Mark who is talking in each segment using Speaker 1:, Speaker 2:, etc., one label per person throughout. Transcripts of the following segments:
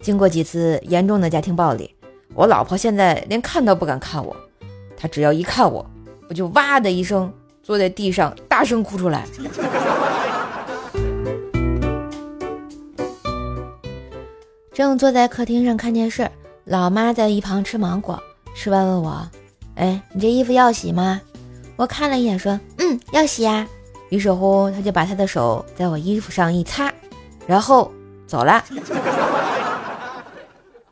Speaker 1: 经过几次严重的家庭暴力，我老婆现在连看都不敢看我。她只要一看我，我就哇的一声坐在地上大声哭出来。正坐在客厅上看电视，老妈在一旁吃芒果，吃完问我：“哎，你这衣服要洗吗？”我看了一眼，说：“嗯，要洗呀。”于是乎，她就把她的手在我衣服上一擦，然后走了。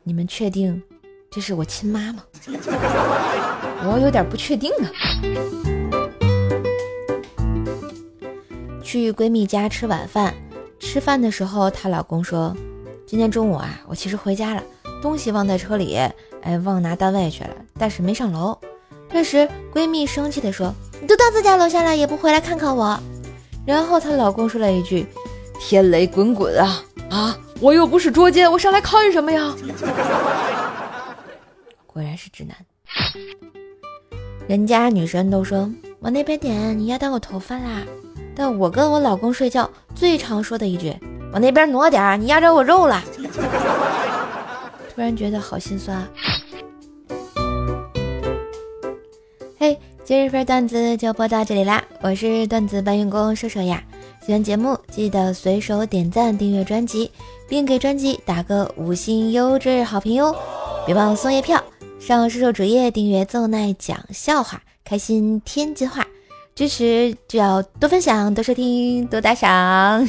Speaker 1: 你们确定这是我亲妈吗？我有点不确定啊。去闺蜜家吃晚饭，吃饭的时候，她老公说。今天中午啊，我其实回家了，东西忘在车里，哎，忘拿单位去了，但是没上楼。这时闺蜜生气地说：“你都到自家楼下了，也不回来看看我。”然后她老公说了一句：“天雷滚滚啊啊！我又不是捉奸，我上来看什么呀？” 果然是直男。人家女生都说往那边点，你压到我头发啦。但我跟我老公睡觉最常说的一句。往那边挪点，你压着我肉了。突然觉得好心酸。嘿，今日份段子就播到这里啦！我是段子搬运工瘦瘦呀。喜欢节目记得随手点赞、订阅专辑，并给专辑打个五星优质好评哟！别忘送月票，上射手主页订阅奏奈讲笑话，开心天津话。支持就要多分享、多收听、多打赏。